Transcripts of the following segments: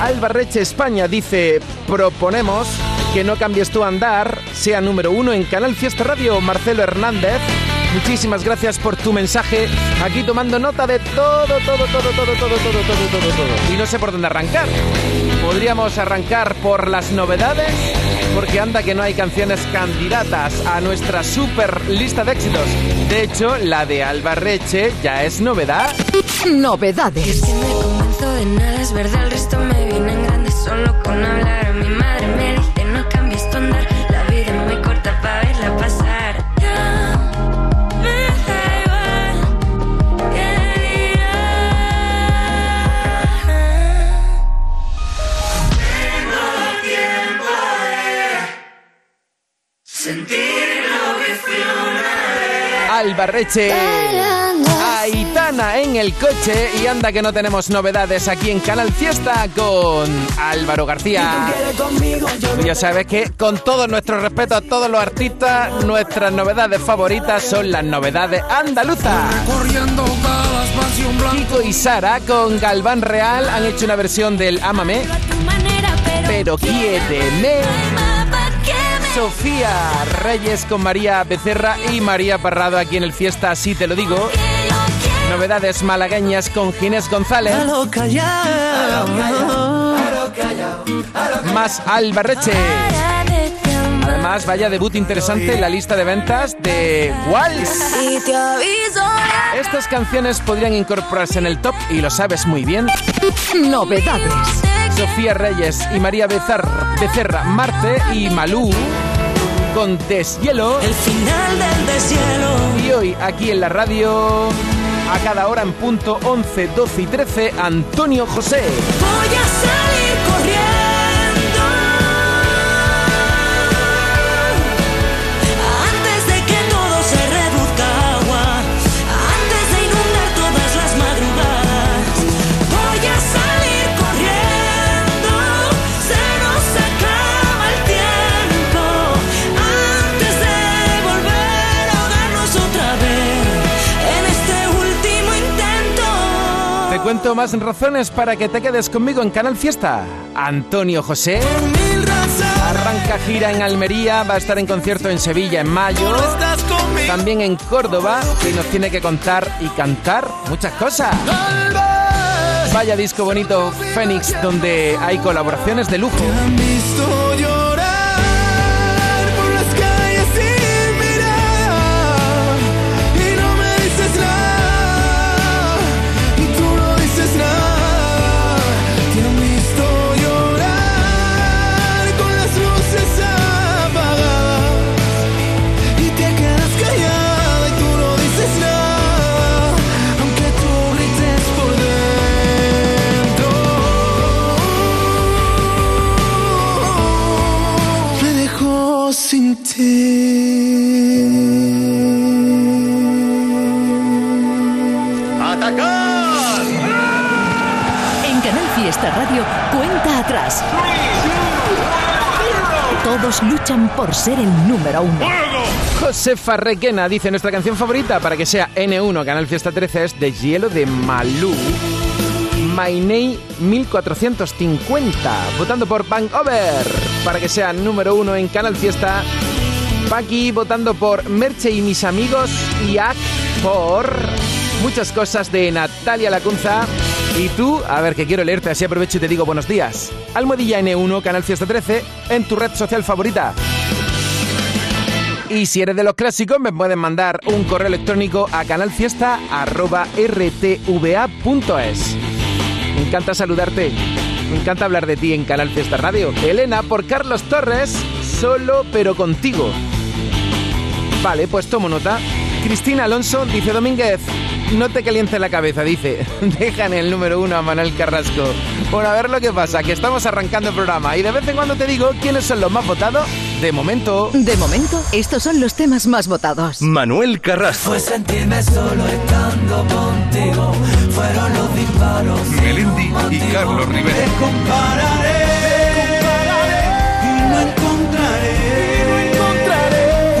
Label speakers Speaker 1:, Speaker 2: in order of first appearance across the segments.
Speaker 1: Albarreche España dice, proponemos que no cambies tu andar, sea número uno en Canal Fiesta Radio, Marcelo Hernández. Muchísimas gracias por tu mensaje. Aquí tomando nota de todo, todo, todo, todo, todo, todo, todo, todo, todo. Y no sé por dónde arrancar. Podríamos arrancar por las novedades, porque anda que no hay canciones candidatas a nuestra super lista de éxitos. De hecho, la de Albarreche ya es novedad.
Speaker 2: Novedades.
Speaker 3: Es que me convenzo de nada, es verdad, el resto me viene en grande solo con hablar. A mi madre me dice no cambies tu andar, la vida es muy corta para verla pasar. Ya me da igual qué dirán.
Speaker 1: Albarreche. En el coche y anda que no tenemos novedades aquí en Canal Fiesta con Álvaro García. Ya sabes que con todo nuestro respeto a todos los artistas, nuestras novedades favoritas son las novedades andaluzas. Kiko y Sara con Galván Real han hecho una versión del Ámame, pero quiéreme. Sofía Reyes con María Becerra y María Parrado aquí en el Fiesta, así te lo digo. Novedades malagueñas con Ginés González. Más Albarreche. Además, vaya debut interesante en la lista de ventas de
Speaker 3: aviso ya.
Speaker 1: Estas canciones podrían incorporarse en el top y lo sabes muy bien.
Speaker 2: Novedades.
Speaker 1: Sofía Reyes y María Becerra, Becerra Marte y Malú con Deshielo.
Speaker 4: El final del deshielo.
Speaker 1: Y hoy aquí en la radio, a cada hora en punto 11, 12 y 13, Antonio José.
Speaker 4: Voy a salir corriendo.
Speaker 1: Cuento más razones para que te quedes conmigo en Canal Fiesta. Antonio José arranca gira en Almería, va a estar en concierto en Sevilla en mayo. También en Córdoba y nos tiene que contar y cantar muchas cosas. Vaya disco bonito Fénix donde hay colaboraciones de lujo.
Speaker 4: Sin ti
Speaker 2: En Canal Fiesta Radio, cuenta atrás. Todos luchan por ser el número uno.
Speaker 1: Josefa Requena dice nuestra canción favorita para que sea N1 Canal Fiesta 13 es de Hielo de Malú. Name 1450, votando por Bank Over para que sea número uno en Canal Fiesta. Paqui votando por Merche y mis amigos y Ac por muchas cosas de Natalia Lacunza. Y tú, a ver que quiero leerte, así aprovecho y te digo buenos días. Almohadilla N1 Canal Fiesta 13 en tu red social favorita. Y si eres de los clásicos, me pueden mandar un correo electrónico a canalfiesta.rtva.es. Me encanta saludarte. Me encanta hablar de ti en Canal Fiesta Radio. Elena por Carlos Torres, solo pero contigo. Vale, pues tomo nota. Cristina Alonso dice Domínguez, no te calientes la cabeza, dice. Deja en el número uno a Manuel Carrasco. Bueno, a ver lo que pasa, que estamos arrancando el programa y de vez en cuando te digo quiénes son los más votados. De momento,
Speaker 2: De momento, estos son los temas más votados.
Speaker 5: Manuel Carrasco,
Speaker 4: Fue sentirme solo estando contigo. Fueron los disparos.
Speaker 5: Melendi y Carlos Rivera.
Speaker 4: Te compararé. Y no encontraré.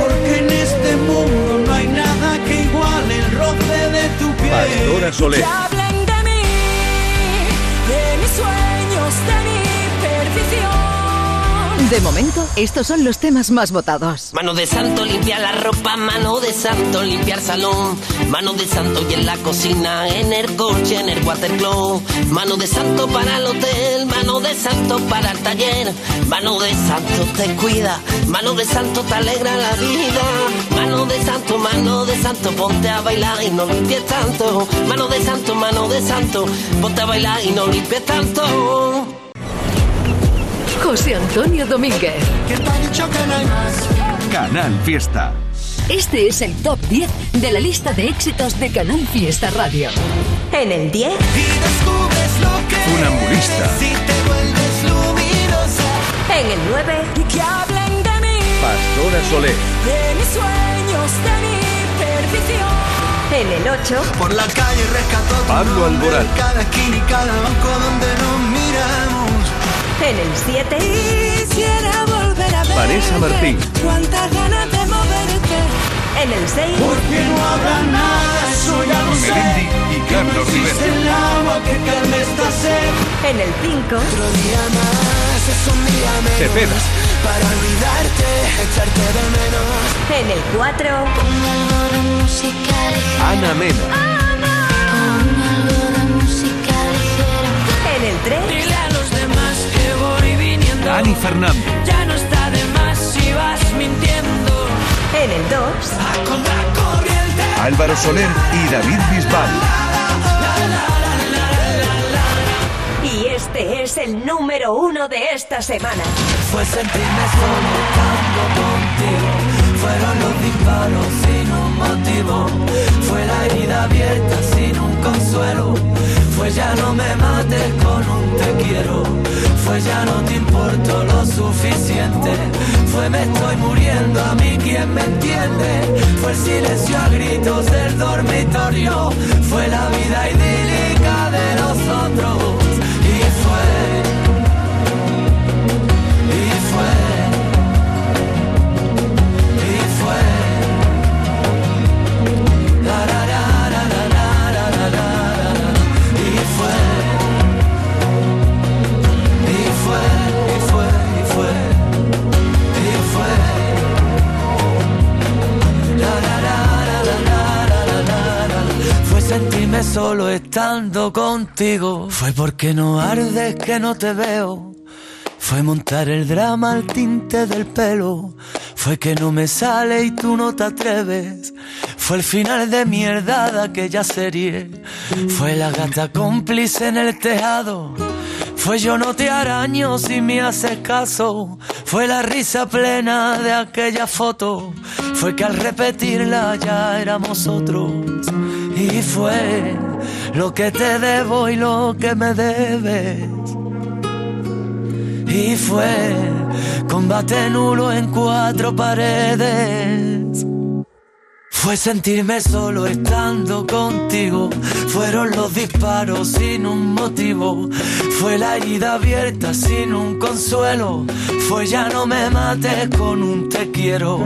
Speaker 4: Porque en este mundo no hay nada que iguale el roce de tu piel.
Speaker 5: Pastora Soler,
Speaker 3: De
Speaker 2: momento, estos son los temas más votados.
Speaker 6: Mano de santo, limpiar la ropa, mano de santo, limpiar salón, mano de santo y en la cocina, en el coche, en el watercloak, mano de santo para el hotel, mano de santo para el taller, mano de santo te cuida, mano de santo te alegra la vida, mano de santo, mano de santo, ponte a bailar y no limpies tanto, mano de santo, mano de santo, ponte a bailar y no limpies tanto.
Speaker 2: José Antonio Domínguez.
Speaker 5: Canal Fiesta.
Speaker 2: Este es el top 10 de la lista de éxitos de Canal Fiesta Radio.
Speaker 7: En el 10,
Speaker 5: Funambulista.
Speaker 7: en el 9,
Speaker 3: Y que hablen de mí,
Speaker 5: Pastora Soler.
Speaker 3: de mis sueños, de mi perdición.
Speaker 7: en el 8,
Speaker 4: Por la calle rescató
Speaker 5: Pablo Alborán.
Speaker 4: Cada esquina y cada banco donde nos miramos.
Speaker 7: En el 7,
Speaker 3: Quisiera volver a ver.
Speaker 5: Vanessa Martín.
Speaker 3: Cuántas ganas de moverte.
Speaker 7: en el 6,
Speaker 4: Porque no habrá nada, eso ya lo sé.
Speaker 5: Y Carlos Rivera.
Speaker 4: el agua que calme esta sed.
Speaker 7: en el 5,
Speaker 4: Otro día más, es un día menos.
Speaker 5: Cepeda.
Speaker 4: Para olvidarte, echarte de menos.
Speaker 7: en el 4,
Speaker 5: Ana Mena.
Speaker 7: en el 3,
Speaker 3: Dile a los
Speaker 5: Dani Fernández.
Speaker 3: Ya no está de más si vas mintiendo.
Speaker 7: en el 2,
Speaker 5: Álvaro Soler y David Bisbal.
Speaker 7: y este es el número uno de esta semana.
Speaker 4: Fue sentirme solo estando contigo. Fueron los disparos sin un motivo. Fue la herida abierta sin un consuelo. Fue ya no me mates con un te quiero. Fue ya no te importo lo suficiente. Fue me estoy muriendo a mí quien me entiende. Fue el silencio a gritos del dormitorio. Fue la vida idílica de nosotros. Estando contigo. Fue porque no ardes que no te veo. Fue montar el drama al tinte del pelo. Fue que no me sale y tú no te atreves. Fue el final de mierda de aquella serie. Fue la gata cómplice en el tejado. Fue yo no te araño si me haces caso. Fue la risa plena de aquella foto. Fue que al repetirla ya éramos otros. Y fue lo que te debo y lo que me debes. Y fue combate nulo en cuatro paredes. Fue sentirme solo estando contigo. Fueron los disparos sin un motivo. Fue la herida abierta sin un consuelo. Fue ya no me mates con un te quiero.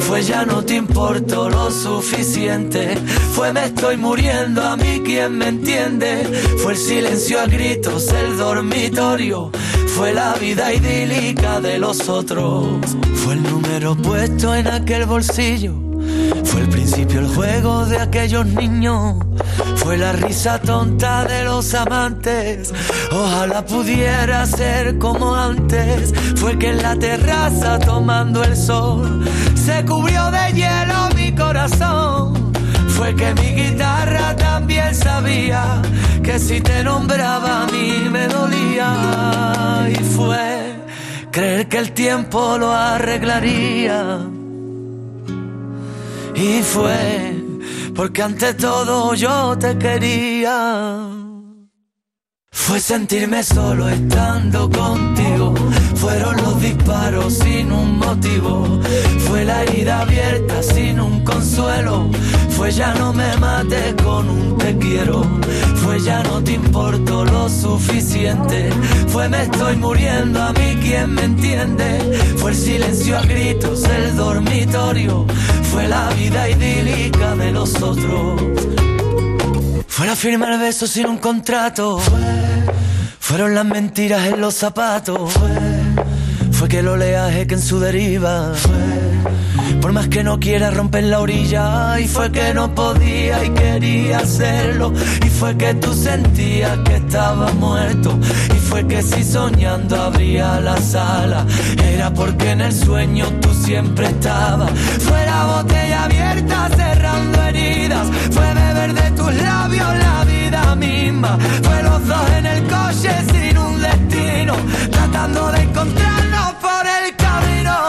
Speaker 4: Fue ya no te importo lo suficiente. Fue me estoy muriendo a mí quien me entiende. Fue el silencio a gritos, el dormitorio. Fue la vida idílica de los otros. Fue el número puesto en aquel bolsillo. Fue el principio el juego de aquellos niños. Fue la risa tonta de los amantes. Ojalá pudiera ser como antes. Fue que en la terraza tomando el sol se cubrió de hielo mi corazón. Fue que mi guitarra también sabía que si te nombraba a mí me dolía. Y fue creer que el tiempo lo arreglaría. Y fue porque ante todo yo te quería. Fue sentirme solo estando contigo. Fueron los disparos sin un motivo. Fue la herida abierta sin un consuelo. Fue ya no me mates con un te quiero. Fue ya no te importo lo suficiente. Fue me estoy muriendo a mí quien me entiende. Fue el silencio a gritos, el dormitorio. Fue la vida idílica de los otros. Fue la firma el beso sin un contrato. Fueron las mentiras en los zapatos. Fue que el oleaje que en su deriva fue. Por más que no quiera romper la orilla. Y fue que no podía y quería hacerlo. Y fue que tú sentías que estaba muerto. Y fue que si soñando abría la sala. Era porque en el sueño tú siempre estabas. Fue la botella abierta cerrando heridas. Fue beber de tus labios la vida misma. Fue los dos en el coche sin un destino. Tratando de encontrarnos por el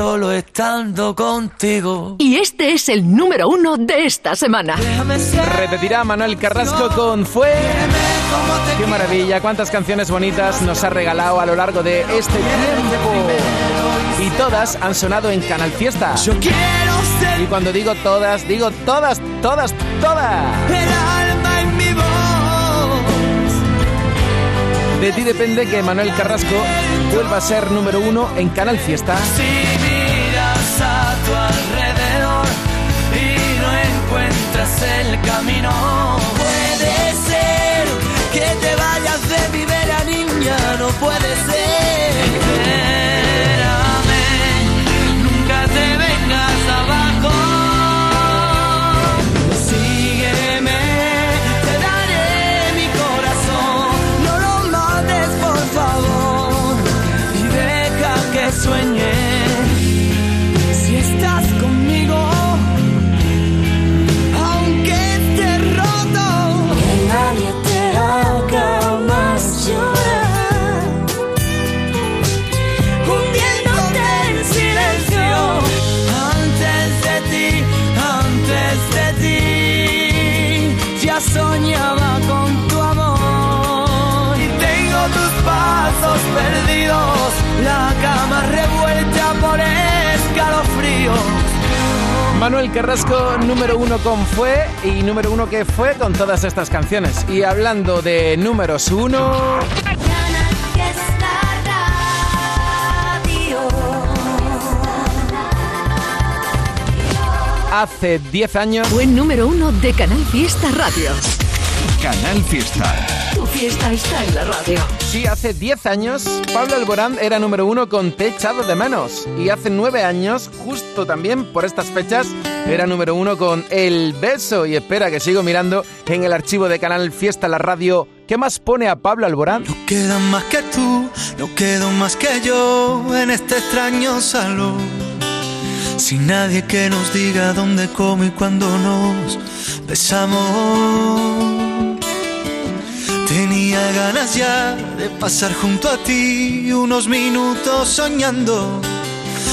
Speaker 4: solo estando contigo.
Speaker 2: Y este es el número uno de esta semana.
Speaker 1: Repetirá Manuel Carrasco con Fue. Qué maravilla, cuántas canciones bonitas nos ha regalado a lo largo de este tiempo. Y todas han sonado en Canal Fiesta.
Speaker 4: Yo quiero ser
Speaker 1: Y cuando digo todas, digo todas, todas, todas.
Speaker 4: el alma en mi voz.
Speaker 1: De ti depende que Manuel Carrasco vuelva a ser número uno en Canal Fiesta.
Speaker 4: Alrededor y no encuentras el camino, puede ser que te vayas de mi vera niña, no puede ser.
Speaker 1: Manuel Carrasco, número uno con Fue y número uno que fue con todas estas canciones. Y hablando de números uno, hace 10 años
Speaker 2: Fue número uno de Canal Fiesta Radio.
Speaker 5: Canal Fiesta.
Speaker 2: Fiesta está en la radio.
Speaker 1: Sí, hace 10 años Pablo Alborán era número uno con Te echado de menos. Y hace 9 años, justo también por estas fechas, era número uno con El Beso. Y espera que sigo mirando en el archivo de Canal Fiesta la radio. ¿Qué más pone a Pablo Alborán?
Speaker 4: No quedan más que tú, no quedo más que yo en este extraño salón. Sin nadie que nos diga dónde, cómo y cuándo nos besamos. Tenía ganas ya de pasar junto a ti unos minutos soñando.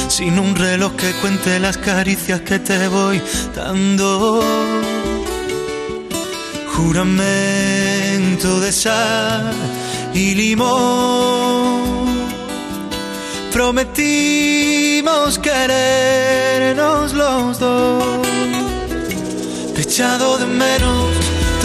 Speaker 4: Sin un reloj que cuente las caricias que te voy dando. Juramento de sal y limón. Prometimos querernos los dos. Echado de menos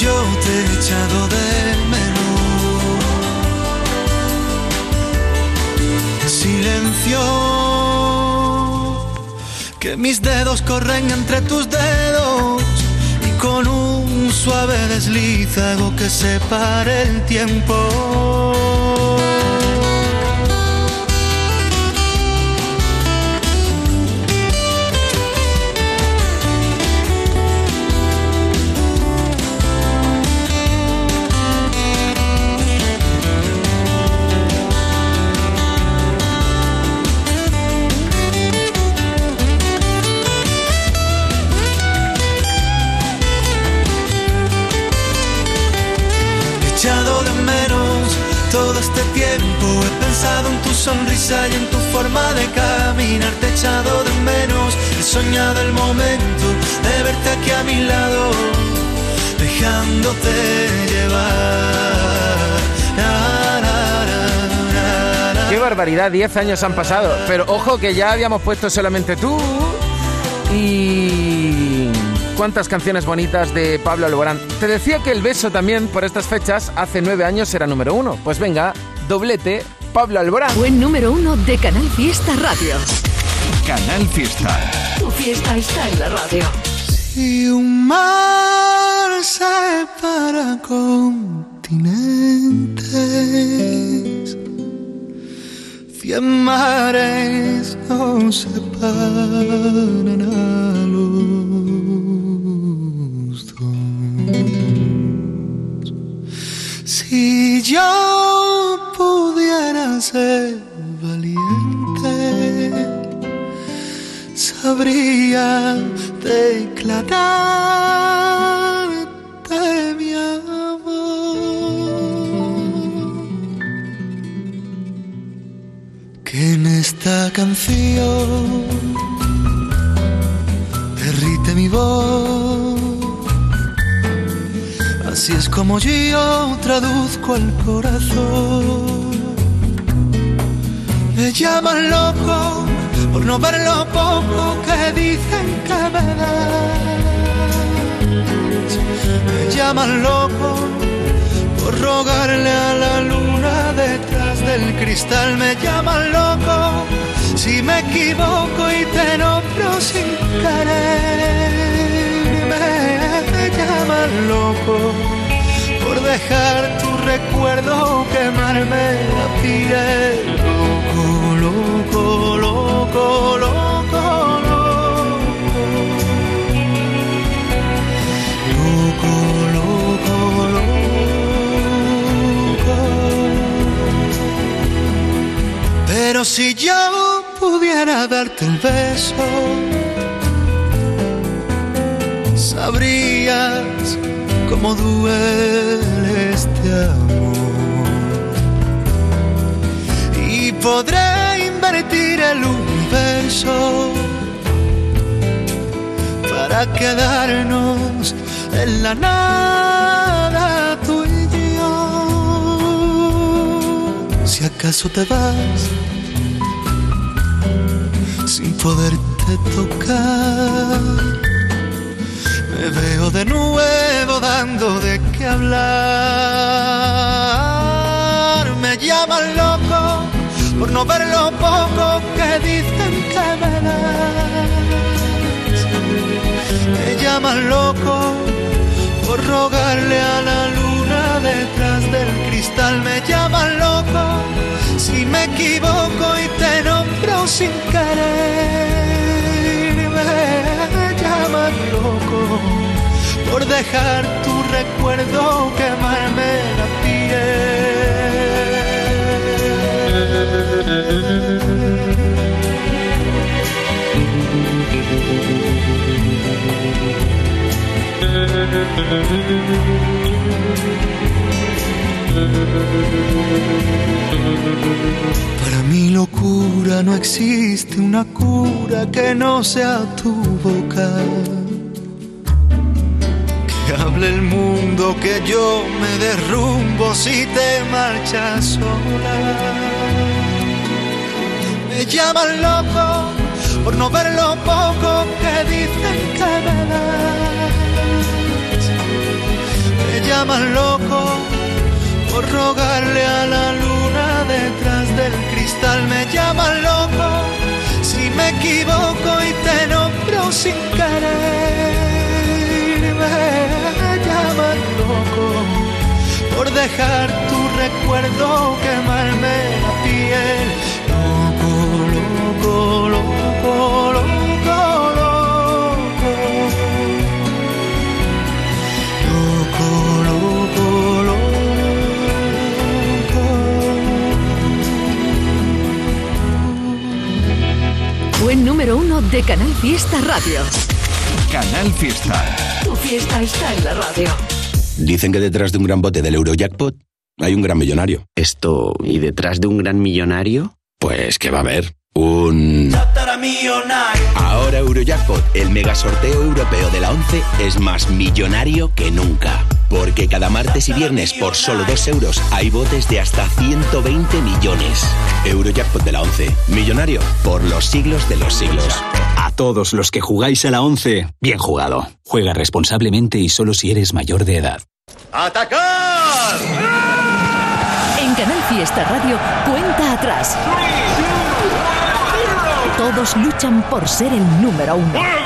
Speaker 8: Yo te he echado de menos. Silencio. Que mis dedos corren entre tus dedos y con un suave desliz hago que separe el tiempo. Este tiempo. He pensado en tu sonrisa y en tu forma de caminar. Te he echado de menos. He soñado el momento de verte aquí a mi lado, dejándote llevar.
Speaker 1: Qué barbaridad, 10 años han pasado. Pero ojo que ya habíamos puesto solamente tú. Y. ¿Cuántas canciones bonitas de Pablo Alborán? Te decía que el beso también, por estas fechas, hace nueve años era número uno. Pues venga, doblete, Pablo Alborán.
Speaker 2: Buen número uno de Canal Fiesta Radio.
Speaker 5: Canal Fiesta.
Speaker 2: Tu fiesta está en la radio.
Speaker 8: Si un mar separa continentes, cien mares no separan a los dos. Si yo pudiera ser valiente, sabría declararte mi amor. Que en esta canción derrite mi voz. Así es como yo traduzco al corazón. Me llaman loco por no ver lo poco que dicen que me das. Me llaman loco por rogarle a la luna detrás del cristal. Me llaman loco si me equivoco y te nombro sin querer. Loco por dejar tu recuerdo quemarme la piel. Loco, loco, loco, loco, loco, loco, loco, loco. Pero si yo pudiera darte el beso, sabrías cómo duele este amor. Y podré invertir el universo para quedarnos en la nada tú y yo. Si acaso te vas sin poderte tocar. Veo de nuevo dando de qué hablar. Me llaman loco por no ver lo poco que dicen que me das. Me llaman loco por rogarle a la luna detrás del cristal. Me llaman loco si me equivoco y te nombro sin querer. Me llaman loco por dejar tu recuerdo quemarme la Para mi locura no existe una cura que no sea tu boca. El mundo que yo me derrumbo si te marchas sola. Me llaman loco por no ver lo poco que dicen que me das. Me llaman loco por rogarle a la luna detrás del cristal. Me llaman loco si me equivoco y te nombro sin querer. Me llaman loco por dejar tu recuerdo quemarme la piel. Loco, loco, loco, loco, loco. Loco, loco, loco.
Speaker 2: Buen número uno de Canal Fiesta Radio.
Speaker 5: Canal Fiesta.
Speaker 2: Fiesta está en la radio.
Speaker 9: Dicen que detrás de un gran bote del Eurojackpot hay un gran millonario.
Speaker 10: Esto, ¿y detrás de un gran millonario?
Speaker 9: Pues que va a haber un... Ahora Eurojackpot, el mega sorteo europeo de la 11, es más millonario que nunca. Porque cada martes y viernes por solo 2 euros hay botes de hasta 120 millones. Eurojackpot de la 11, millonario por los siglos de los siglos.
Speaker 11: A todos los que jugáis a la 11, bien jugado. Juega responsablemente y solo si eres mayor de edad.
Speaker 12: ¡Atacar!
Speaker 2: En Canal Fiesta Radio, cuenta atrás. Todos luchan por ser el número uno.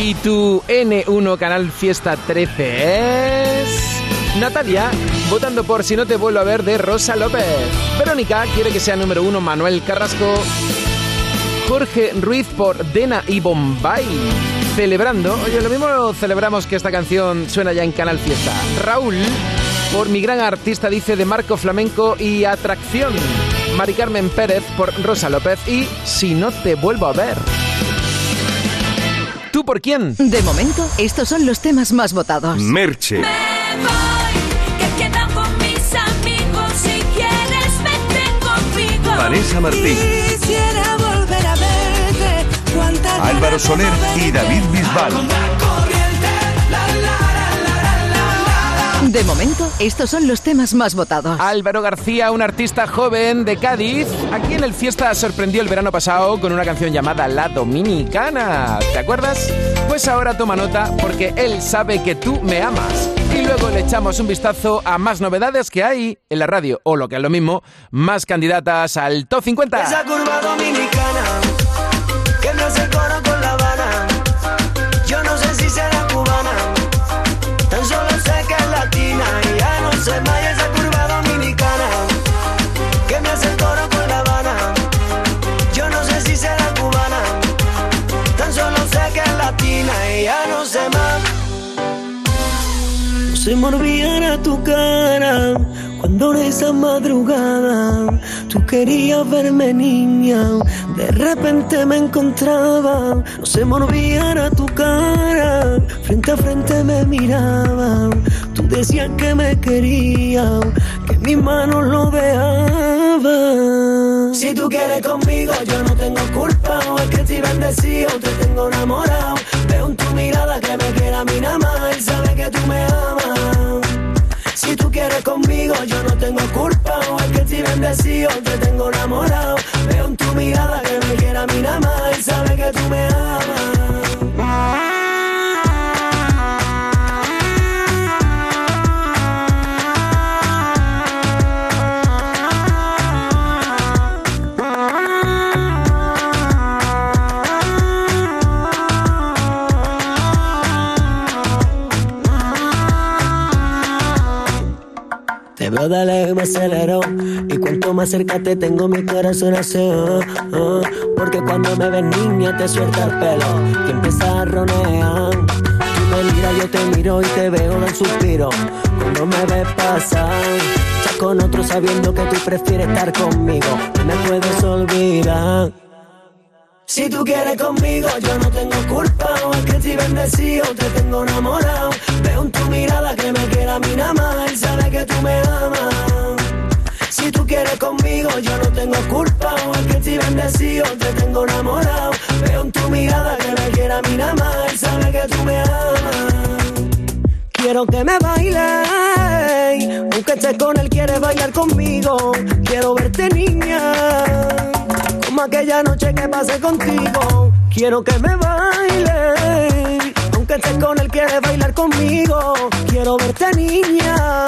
Speaker 1: Y tu N1 Canal Fiesta 13 es... Natalia, votando por Si no te vuelvo a ver de Rosa López. Verónica quiere que sea número uno Manuel Carrasco. Jorge Ruiz por Dena y Bombay. Celebrando, oye, lo mismo celebramos que esta canción suena ya en Canal Fiesta. Raúl, por mi gran artista, dice de Marco Flamenco y Atracción. Mari Carmen Pérez por Rosa López y Si no te vuelvo a ver. ¿Tú por quién?
Speaker 2: De momento, estos son los temas más votados.
Speaker 5: Merche.
Speaker 3: Que quedan con mis amigos. Si quieres, vete conmigo.
Speaker 5: Vanessa Martín.
Speaker 3: Quisiera volver a verte.
Speaker 5: Álvaro Soler y David Bisbal.
Speaker 2: De momento, estos son los temas más votados.
Speaker 1: Álvaro García, un artista joven de Cádiz, aquí en el Fiesta sorprendió el verano pasado con una canción llamada La Dominicana. ¿Te acuerdas? Pues ahora toma nota porque él sabe que tú me amas. Y luego le echamos un vistazo a más novedades que hay en la radio, o lo que es lo mismo, más candidatas al Top 50.
Speaker 13: Esa curva dominicana y ya no sé más. Y esa curva dominicana que me hace el coro con la Habana. Yo no sé si será cubana, tan solo sé que es latina y ya no sé más. No se me olvidara tu cara cuando en esa madrugada tú querías verme niña. De repente me encontraba, no se me tu cara. Frente a frente me miraba, tú decías que me querías, que mis manos lo veaban. Si tú quieres conmigo, yo no tengo culpa. O es que estoy bendecido, te tengo enamorado. Veo en tu mirada que me quiere a mí nada más. Él sabe que tú me amas. Yo no tengo culpa. O es que estoy bendecido, te tengo enamorado. Veo en tu mirada que me quiere a mí nada más. Él sabe que tú me amas. Lejos y me acelero Y cuanto más cerca te tengo mi corazón hace ah, ah. Porque cuando me ves niña te suelta el pelo Que empieza a ronear Tú me miras yo te miro y te veo en suspiro. Cuando me ves pasar, estás con otro sabiendo que tú prefieres estar conmigo. No me puedes olvidar. Si tú quieres conmigo, yo no tengo culpa. O es que estoy bendecido, te tengo enamorado. Veo en tu mirada que me quiere a mí. Y sabe que tú me amas. Si tú quieres conmigo, yo no tengo culpa. O es que estoy bendecido, te tengo enamorado. Veo en tu mirada que me quiere a mí. Y sabe que tú me amas. Quiero que me baile, aunque estés con él, quiere bailar conmigo. Quiero verte niña, como aquella noche que pasé contigo. Quiero que me baile, aunque estés con él, quiere bailar conmigo. Quiero verte niña,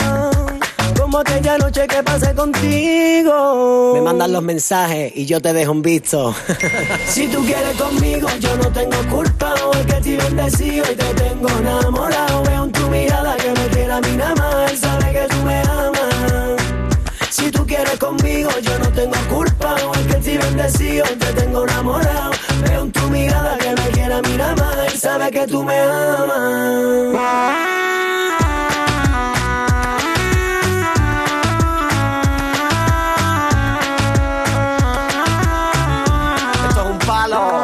Speaker 13: como aquella noche que pasé contigo. Me mandan los mensajes y yo te dejo un visto. si tú quieres conmigo, yo no tengo culpa. O es que estoy bendecido y te tengo enamorado. Veo en tu mirada que me quiere a mí nada más. Él sabe que tú me amas. Si tú quieres conmigo, yo no tengo culpa. O es que estoy y te tengo enamorado. Veo en tu mirada que me quiere a mí nada más. Él sabe que tú me amas. Esto es un palo.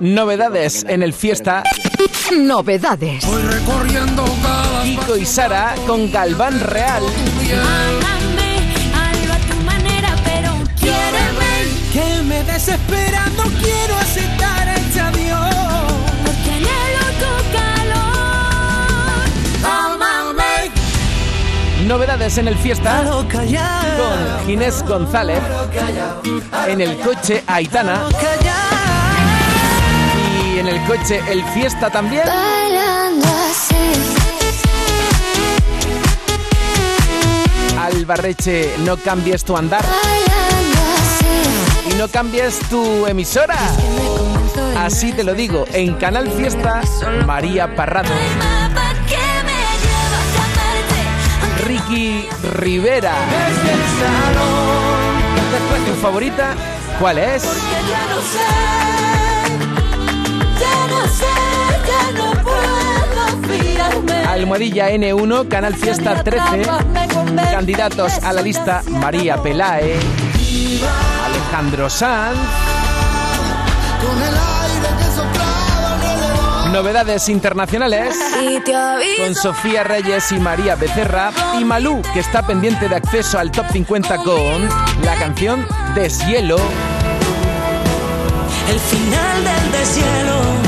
Speaker 1: Novedades en el fiesta.
Speaker 2: Novedades.
Speaker 4: recorriendo cada
Speaker 1: Kiko y Sara con Galván Real.
Speaker 3: Algo a tu manera, pero quiéreme.
Speaker 4: que me desespera, no quiero aceptar este adiós.
Speaker 3: Porque anhelo tu calor.
Speaker 4: Amame,
Speaker 1: Novedades en el fiesta con Ginés González. En el coche Aitana. Y en el coche El Fiesta también. Albarreche, no cambies tu andar y no cambies tu emisora. Así te lo digo, en Canal Fiesta, María Parrado. Ricky Rivera. ¿Tu favorita? ¿Cuál es? Almohadilla N1, Canal Fiesta 13. Candidatos a la lista María Pelae, Alejandro Sanz. Novedades internacionales con Sofía Reyes y María Becerra. Y Malú, que está pendiente de acceso al top 50 con la canción Deshielo.
Speaker 13: El final del deshielo.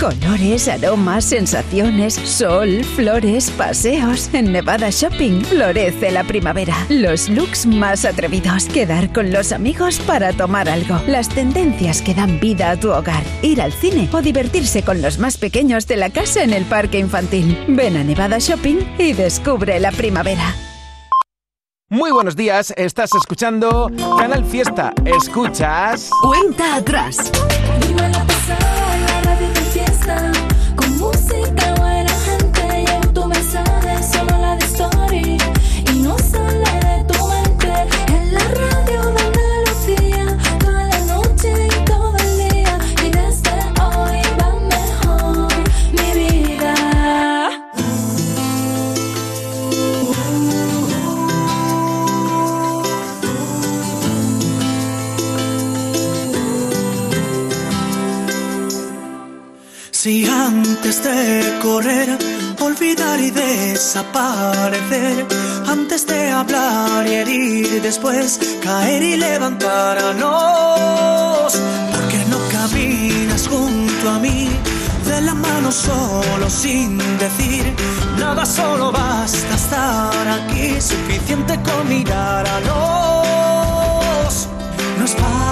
Speaker 14: Colores, aromas, sensaciones, sol, flores, paseos. En Nevada Shopping florece la primavera. Los looks más atrevidos. Quedar con los amigos para tomar algo. Las tendencias que dan vida a tu hogar. Ir al cine o divertirse con los más pequeños de la casa en el parque infantil. Ven a Nevada Shopping y descubre la primavera.
Speaker 1: Muy buenos días, estás escuchando Canal Fiesta. ¿Escuchas?
Speaker 2: Cuenta atrás.
Speaker 3: De
Speaker 15: desaparecer, antes de hablar y herir, después caer y levantarnos, porque no caminas junto a mí, de la mano solo sin decir nada, solo basta estar aquí, suficiente con mirar a los. No es para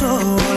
Speaker 1: soul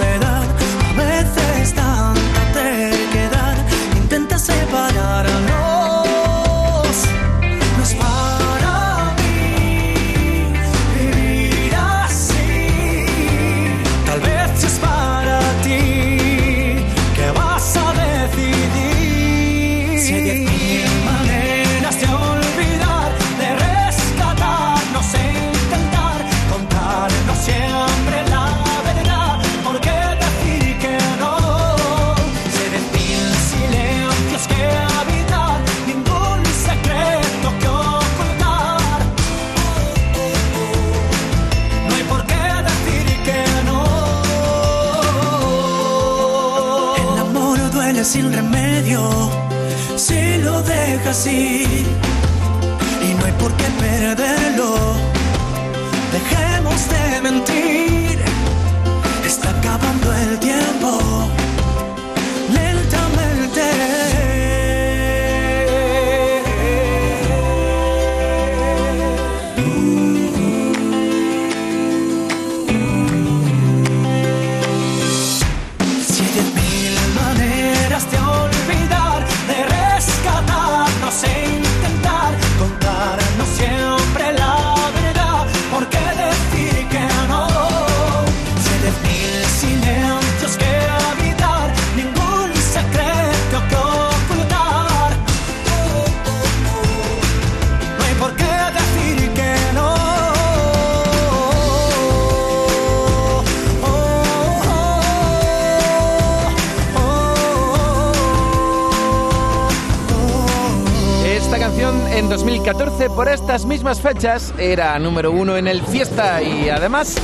Speaker 1: fechas, era número uno en el Fiesta y además,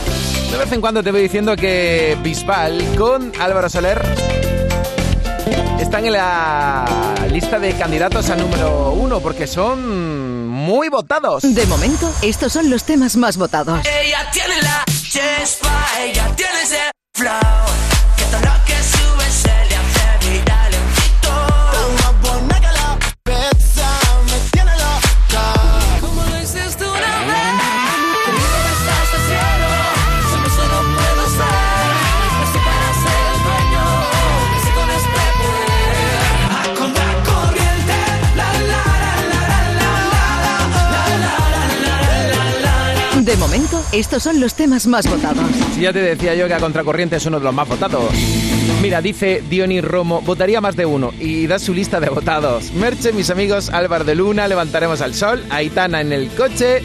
Speaker 1: de vez en cuando te voy diciendo que Bisbal con Álvaro Soler están en la lista de candidatos a número uno porque son muy votados.
Speaker 2: De momento, estos son los temas más votados.
Speaker 15: Ella tiene la chispa, ella tiene ese flow.
Speaker 2: Estos son los temas más votados.
Speaker 1: Si ya te decía yo que a Contracorriente es uno de los más votados. Mira, dice Dionis Romo, votaría más de uno y da su lista de votados. Merche, mis amigos, Álvaro de Luna, Levantaremos al Sol, Aitana en el coche,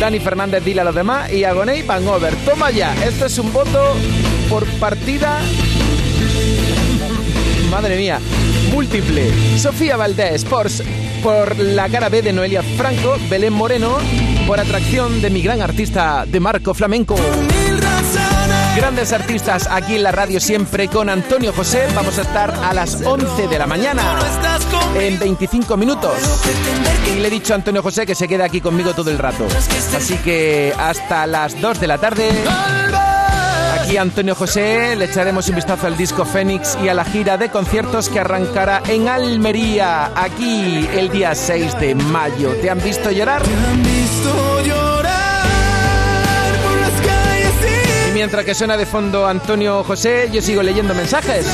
Speaker 1: Dani Fernández, dile a los demás y Agoney Van Over. Toma ya, esto es un voto por partida. Madre mía, múltiple. Sofía Valdés por, por la cara B de Noelia Franco, Belén Moreno por atracción de mi gran artista de Marco Flamenco. Grandes artistas aquí en la radio siempre con Antonio José. Vamos a estar a las 11 de la mañana en 25 minutos. Y le he dicho a Antonio José que se quede aquí conmigo todo el rato. Así que hasta las 2 de la tarde. Aquí Antonio José le echaremos un vistazo al disco Fénix y a la gira de conciertos que arrancará en Almería, aquí el día 6 de mayo. ¿Te han visto llorar?
Speaker 8: visto llorar
Speaker 1: mientras que suena de fondo Antonio José, yo sigo leyendo mensajes.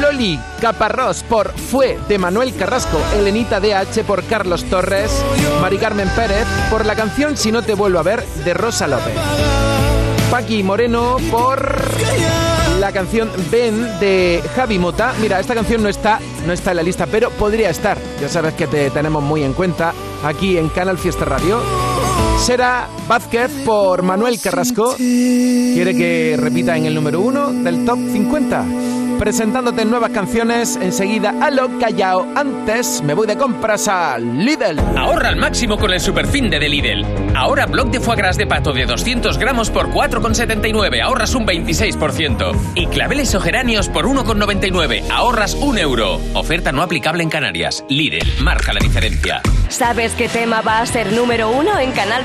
Speaker 1: Loli Caparrós por Fue de Manuel Carrasco, Elenita DH por Carlos Torres, Mari Carmen Pérez por la canción Si no te vuelvo a ver de Rosa López. Paqui Moreno por la canción Ben de Javi Mota. Mira, esta canción no está, no está en la lista, pero podría estar. Ya sabes que te tenemos muy en cuenta aquí en Canal Fiesta Radio. Será Vázquez por Manuel Carrasco. Quiere que repita en el número uno del top 50. Presentándote nuevas canciones enseguida a lo callao. Antes me voy de compras a Lidl.
Speaker 16: Ahorra al máximo con el superfin de Lidl. Ahora bloc de foie gras de pato de 200 gramos por 4,79. Ahorras un 26%. Y claveles o geranios por 1,99. Ahorras un euro. Oferta no aplicable en Canarias. Lidl. Marca la diferencia.
Speaker 17: ¿Sabes qué tema va a ser número uno en Canal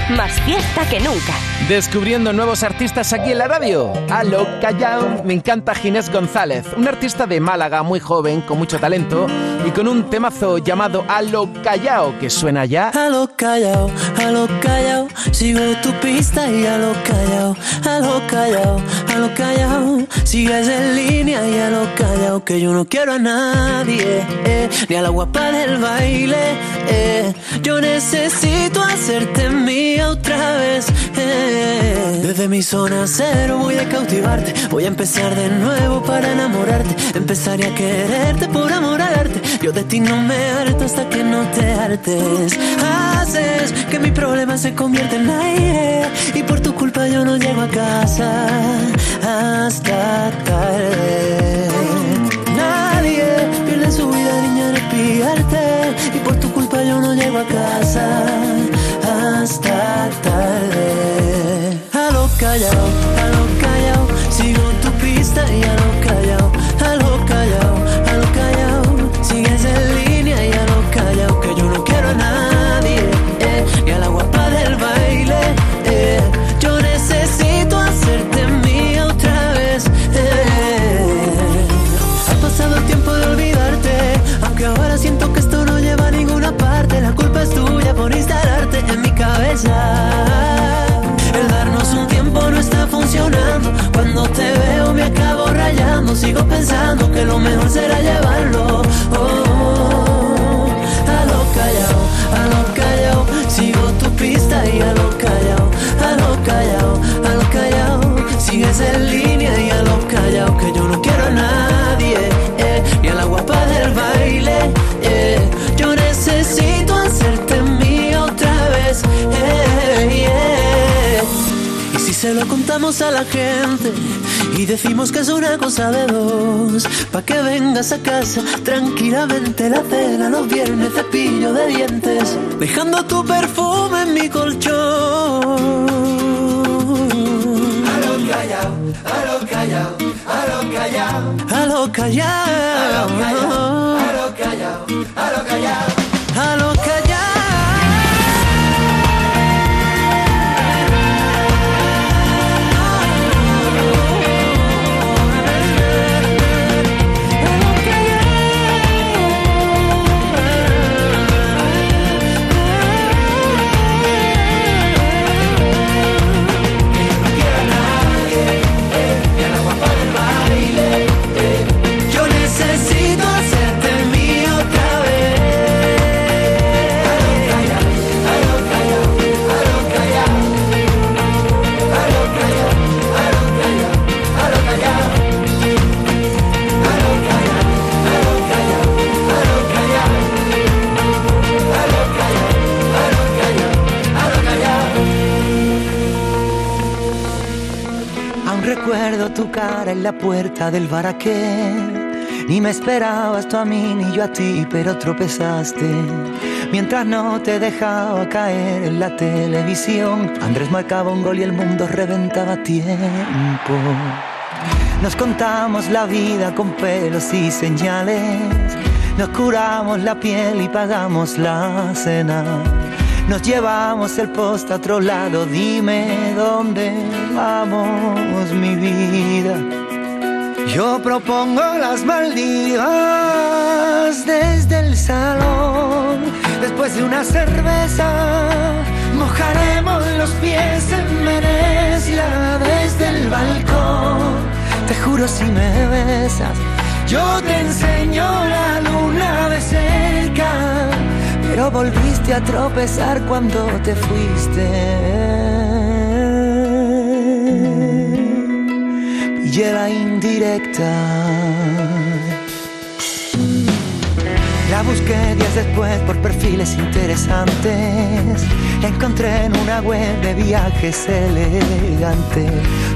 Speaker 17: Más fiesta que nunca.
Speaker 1: Descubriendo nuevos artistas aquí en la radio. A lo callao. Me encanta Ginés González, un artista de Málaga muy joven, con mucho talento y con un temazo llamado A lo callao que suena ya.
Speaker 4: A lo callao, a lo callao, sigo tu pista y a lo callao, a lo callao, a lo callao, sigues en línea y a lo callao, que yo no quiero a nadie, eh, ni a la guapa del baile, eh, yo necesito hacerte mía otra vez, desde mi zona cero voy a cautivarte, voy a empezar de nuevo para enamorarte, empezaré a quererte por amor al arte, yo de ti no me harto hasta que no te hartes. Haces que mi problema se convierta en aire Sigo pensando que lo mejor será llevarlo. Oh, a lo callao, a lo callao. Sigo tu pista y a lo callao, a lo callao, a lo callao. Sigues en línea y a lo callao. Que yo no quiero a nadie, eh, ni a la guapa del baile. Se lo contamos a la gente y decimos que es una cosa de dos, pa' que vengas a casa tranquilamente la cena los viernes cepillo de dientes, dejando tu perfume en mi colchón. A lo callao, a lo callao, a lo callao, a lo callao, a lo del baraqué. Ni me esperabas tú a mí ni yo a ti, pero tropezaste. Mientras no te dejaba caer en la televisión, Andrés marcaba un gol y el mundo reventaba tiempo. Nos contamos la vida con pelos y señales. Nos curamos la piel y pagamos la cena.
Speaker 8: Nos llevamos el post a otro lado, dime dónde vamos, mi vida. Yo propongo las Maldivas desde el salón, después de una cerveza. Mojaremos los pies en Venecia desde el balcón. Te juro si me besas, yo te enseño la luna de cerca. Pero volviste a tropezar cuando te fuiste. Pillé la indirecta. La busqué días después por perfiles interesantes. Encontré en una web de viajes elegante.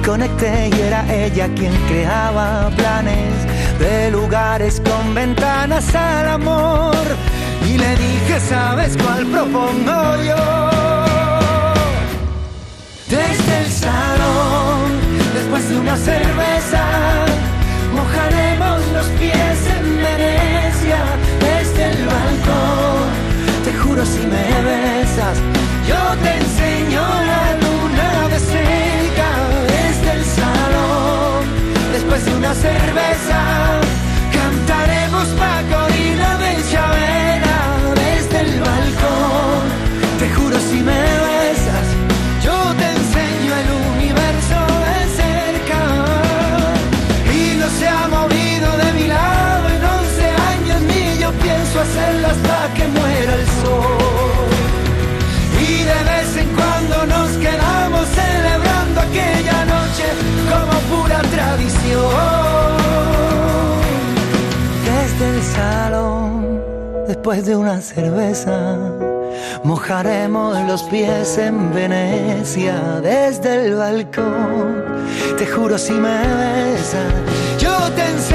Speaker 8: Conecté y era ella quien creaba planes de lugares con ventanas al amor. Y le dije, ¿sabes cuál propongo yo? Desde el salón, después de una cerveza, mojaremos los pies en Venecia desde el balcón. Te juro si me besas, yo te enseño la luna de cerca desde el salón. Después de una cerveza, cantaremos Pacorina después de una cerveza, mojaremos los pies en Venecia desde el balcón. Te juro si me besas, yo te enseño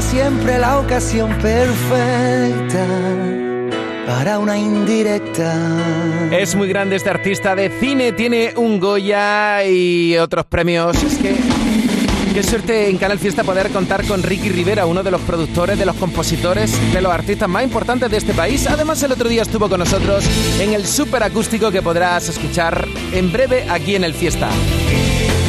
Speaker 8: siempre la ocasión perfecta para una indirecta.
Speaker 1: Es muy grande este artista de cine, tiene un Goya y otros premios. Es que qué suerte en Canal Fiesta poder contar con Ricky Rivera, uno de los productores, de los compositores, de los artistas más importantes de este país. Además, el otro día estuvo con nosotros en el super acústico que podrás escuchar en breve aquí en el Fiesta.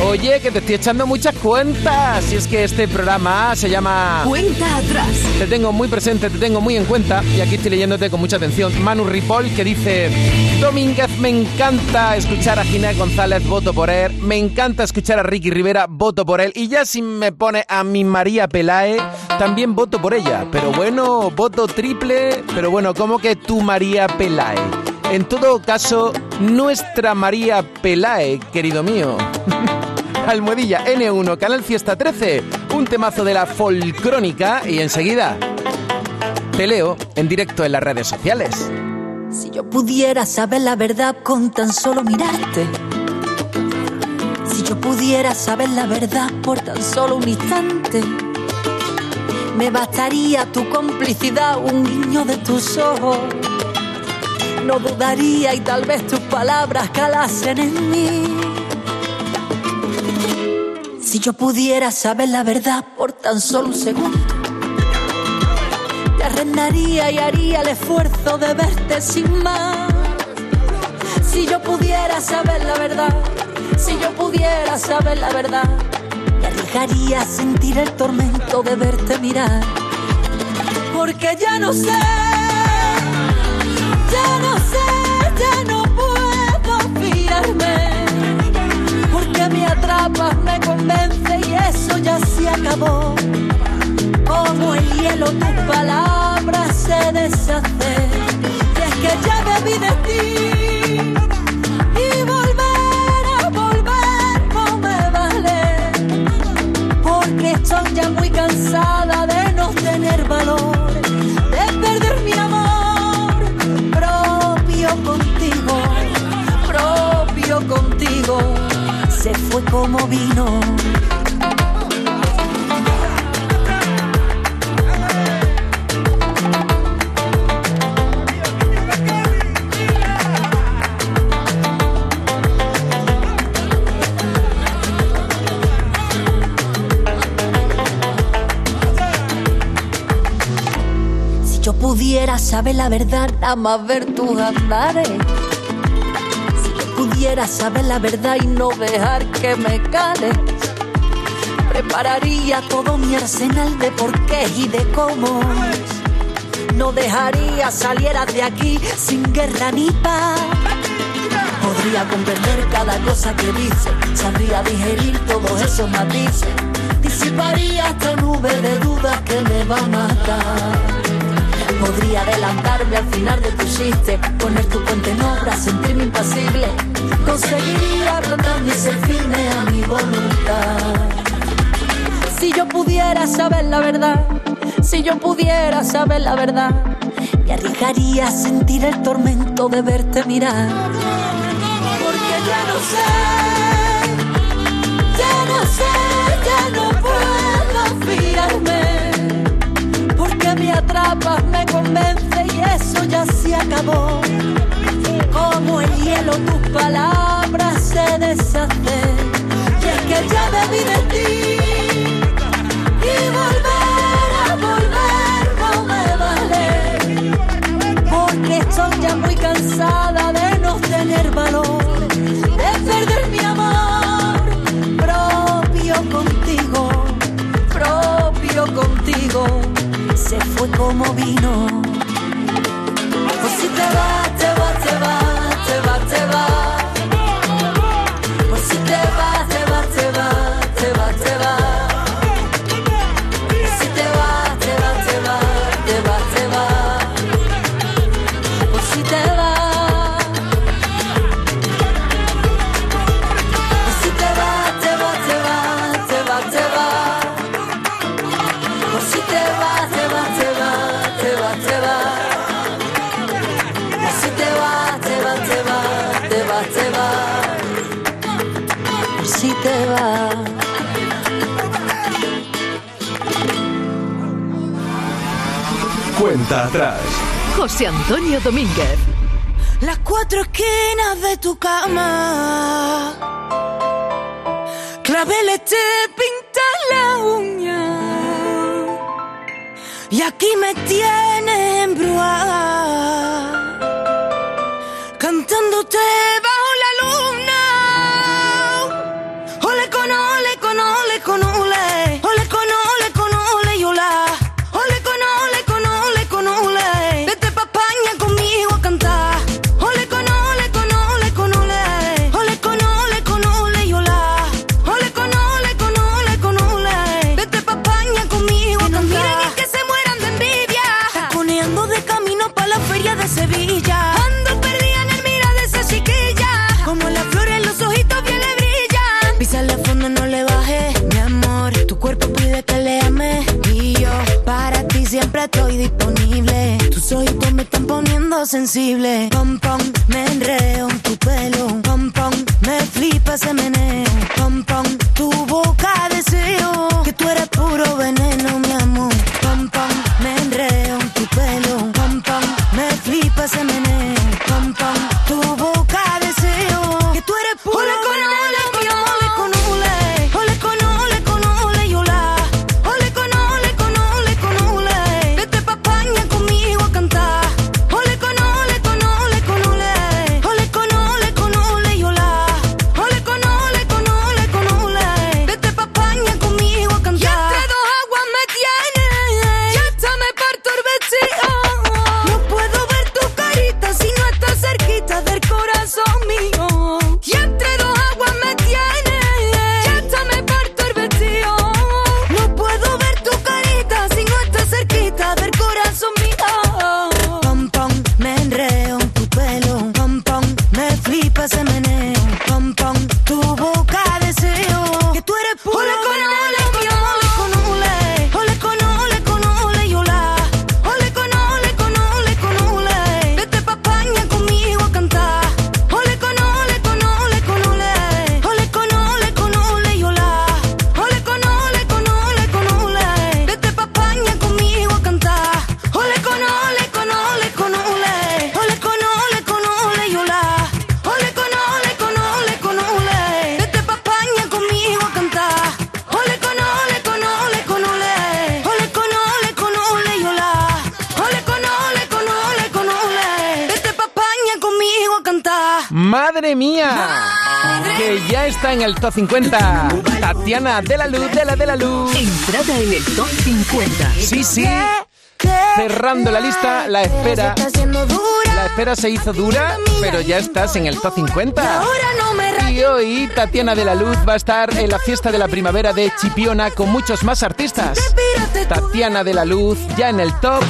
Speaker 1: Oye, que te estoy echando muchas cuentas. Y es que este programa se llama...
Speaker 2: Cuenta atrás.
Speaker 1: Te tengo muy presente, te tengo muy en cuenta. Y aquí estoy leyéndote con mucha atención. Manu Ripoll que dice... Domínguez, me encanta escuchar a Ginés González, voto por él. Me encanta escuchar a Ricky Rivera, voto por él. Y ya si me pone a mi María Pelae, también voto por ella. Pero bueno, voto triple. Pero bueno, ¿cómo que tu María Pelae? En todo caso, nuestra María Pelae, querido mío. Almohadilla N1, Canal Fiesta 13, un temazo de la folcrónica y enseguida peleo en directo en las redes sociales.
Speaker 18: Si yo pudiera saber la verdad con tan solo mirarte. Si yo pudiera saber la verdad por tan solo un instante. Me bastaría tu complicidad, un guiño de tus ojos. No dudaría y tal vez tus palabras calasen en mí. Si yo pudiera saber la verdad por tan solo un segundo, te arrendaría y haría el esfuerzo de verte sin más. Si yo pudiera saber la verdad, si yo pudiera saber la verdad, te arriesgaría a sentir el tormento de verte mirar. Porque ya no sé, ya no sé, ya no puedo fiarme porque me me convence y eso ya se acabó. Como el hielo tus palabras se deshacen. Y es que ya bebí de ti como vino. Si yo pudiera saber la verdad, nada más ver tus andares. Pudiera saber la verdad y no dejar que me cales. Prepararía todo mi arsenal de porqués y de cómo. No dejaría salieras de aquí sin guerra ni paz. Podría comprender cada cosa que dice, sabría digerir todos esos matices. Disiparía esta nube de dudas que me va a matar. Podría adelantarme al final de tu chiste, poner tu puente en obra, sentirme impasible. Conseguiría y ser firme a mi voluntad. Si yo pudiera saber la verdad, si yo pudiera saber la verdad, me arriesgaría a sentir el tormento de verte mirar. Porque ya no sé, convence y eso ya se acabó. Como el hielo tus palabras se deshacen. Y es que ya debí de ti. Y volver a volver no me vale. Porque estoy ya muy cansada de no tener valor, se fue como vino. Pues si te vas, te vas, te vas,
Speaker 5: atrás.
Speaker 2: José Antonio Domínguez.
Speaker 18: Las cuatro esquinas de tu cama. Claveles te pintan la uña. Y aquí me tienes embrujada. En el
Speaker 1: top 50. Tatiana de la Luz, de la de la Luz.
Speaker 2: Entrada en el top 50.
Speaker 1: Sí, sí. Cerrando la lista, la espera. La espera se hizo dura, pero ya estás en el top 50. Y hoy Tatiana de la Luz va a estar en la fiesta de la primavera de Chipiona con muchos más artistas. Tatiana de la Luz ya en el top.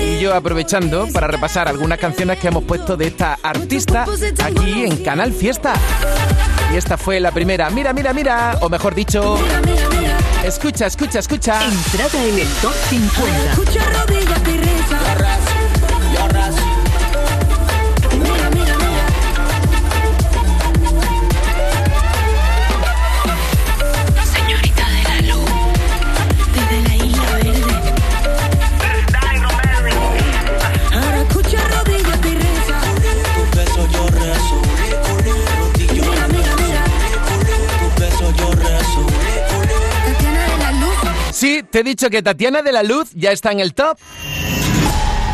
Speaker 1: Y yo aprovechando para repasar algunas canciones que hemos puesto de esta artista aquí en Canal Fiesta. Y esta fue la primera. Mira, mira, mira. O mejor dicho, escucha, escucha, escucha.
Speaker 2: Entrada en el top 50.
Speaker 1: Te he dicho que Tatiana de la Luz ya está en el top.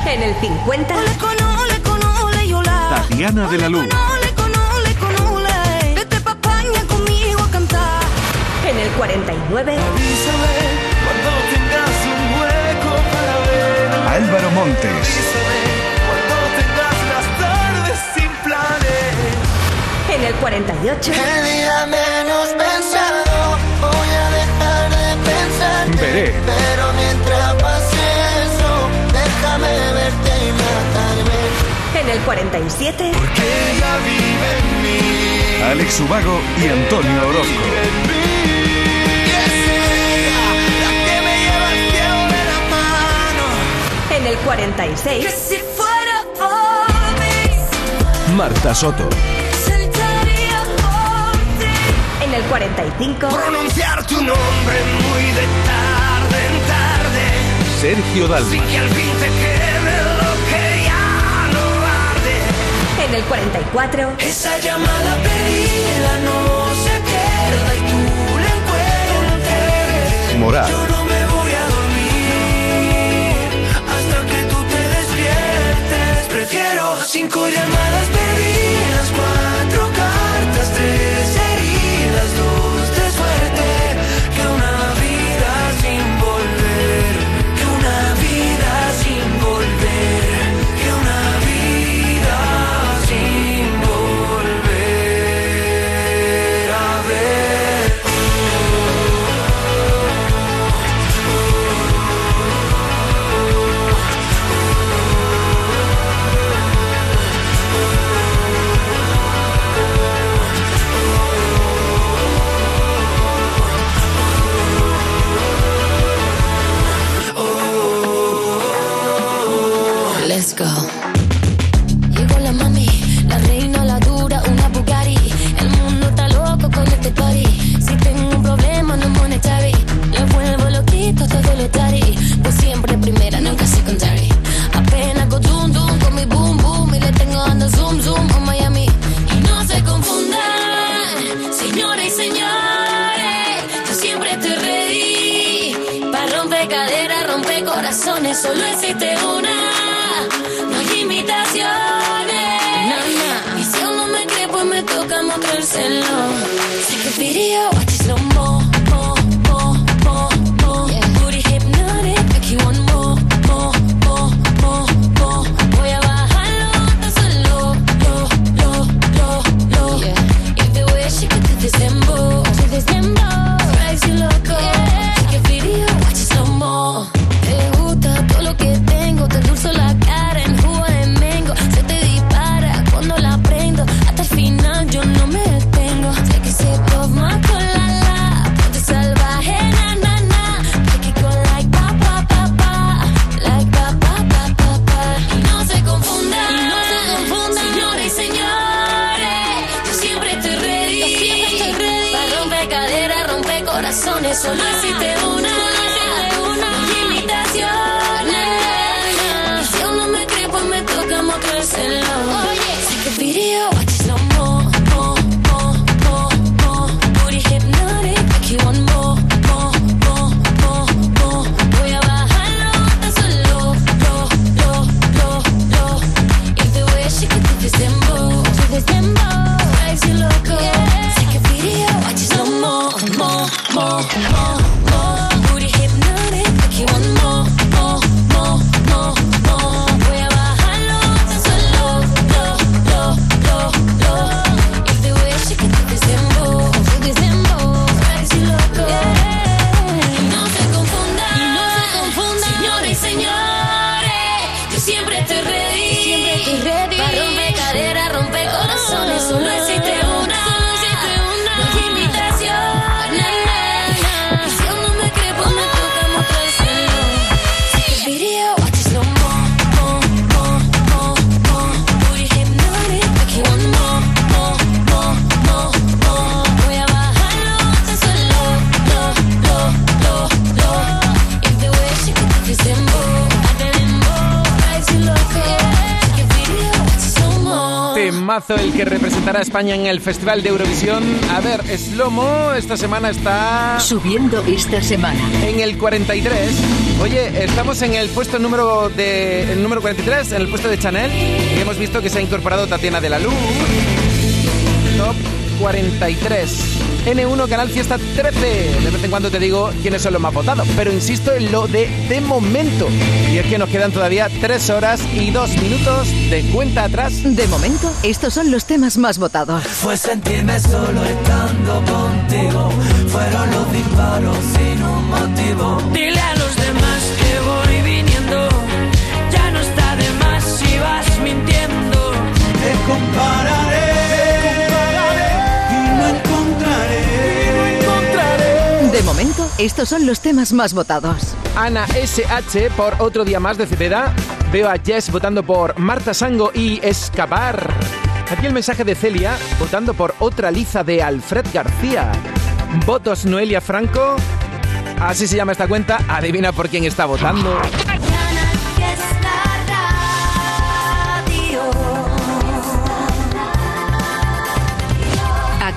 Speaker 7: En el 50.
Speaker 3: Ole con ole con ole yo la.
Speaker 5: Tatiana de la Luz.
Speaker 7: En el 49.
Speaker 8: Avísame cuando tengas un hueco para ver.
Speaker 5: Álvaro Montes.
Speaker 8: Avísame cuando tengas las tardes sin planes.
Speaker 7: En el 48.
Speaker 19: El día menos pensado, Pero mientras pase eso, déjame verte y matarme.
Speaker 7: En el 47.
Speaker 8: Porque ella vive en mí.
Speaker 5: Alex Ubago y Antonio Orozco.
Speaker 8: Que.
Speaker 7: En el 46.
Speaker 3: Si fuera por mí,
Speaker 5: Marta Soto.
Speaker 3: saltaría por ti.
Speaker 7: En el 45.
Speaker 8: Pronunciar tu nombre muy de.
Speaker 5: Sergio Dalma.
Speaker 8: Que al fin te lo que ya no arde.
Speaker 7: En el 44.
Speaker 19: Esa llamada perdida no se pierda y tú la encuentres.
Speaker 5: Moral.
Speaker 19: Yo no me voy a dormir hasta que tú te despiertes. Prefiero cinco llamadas perdidas, cuatro cartas, tres
Speaker 20: Oh.
Speaker 1: Temazo el que representará a España en el Festival de Eurovisión. A ver, Slomo esta semana está...
Speaker 2: Subiendo esta semana.
Speaker 1: En el 43. Oye, estamos en el puesto número de el número 43, en el puesto de Chanel. Y hemos visto que se ha incorporado Tatiana de la Luz. Top 43. N1 Canal Fiesta 13. De vez en cuando te digo quiénes son los más votados, pero insisto en lo de de momento. Y es que nos quedan todavía 3 horas y 2 minutos de cuenta atrás.
Speaker 2: De momento, estos son los temas más votados.
Speaker 8: Fue sentirme solo estando contigo. Fueron los disparos sin un motivo.
Speaker 18: Dile a los demás que voy viniendo. Ya no está de más si vas mintiendo.
Speaker 4: Te compararé.
Speaker 2: De momento, estos son los temas más votados.
Speaker 1: Ana SH por otro día más de Cepeda. Veo a Jess votando por Marta Sango y Escapar. Aquí el mensaje de Celia votando por otra liza de Alfred García. Votos Noelia Franco. Así se llama esta cuenta. Adivina por quién está votando.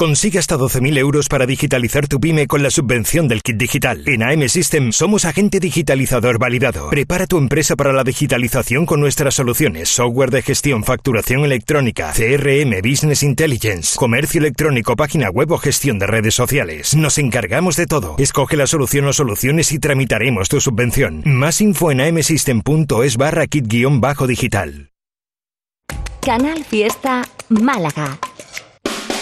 Speaker 21: Consigue hasta 12.000 euros para digitalizar tu pyme con la subvención del kit digital. En AM System somos agente digitalizador validado. Prepara tu empresa para la digitalización con nuestras soluciones, software de gestión, facturación electrónica, CRM, Business Intelligence, comercio electrónico, página web o gestión de redes sociales. Nos encargamos de todo. Escoge la solución o soluciones y tramitaremos tu subvención. Más info en amsystem.es barra kit-digital.
Speaker 22: Canal Fiesta Málaga.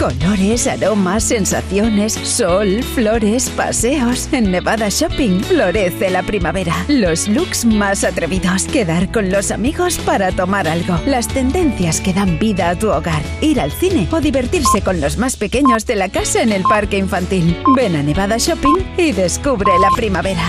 Speaker 14: Colores, aromas, sensaciones, sol, flores, paseos. En Nevada Shopping florece la primavera. Los looks más atrevidos. Quedar con los amigos para tomar algo. Las tendencias que dan vida a tu hogar. Ir al cine o divertirse con los más pequeños de la casa en el parque infantil. Ven a Nevada Shopping y descubre la primavera.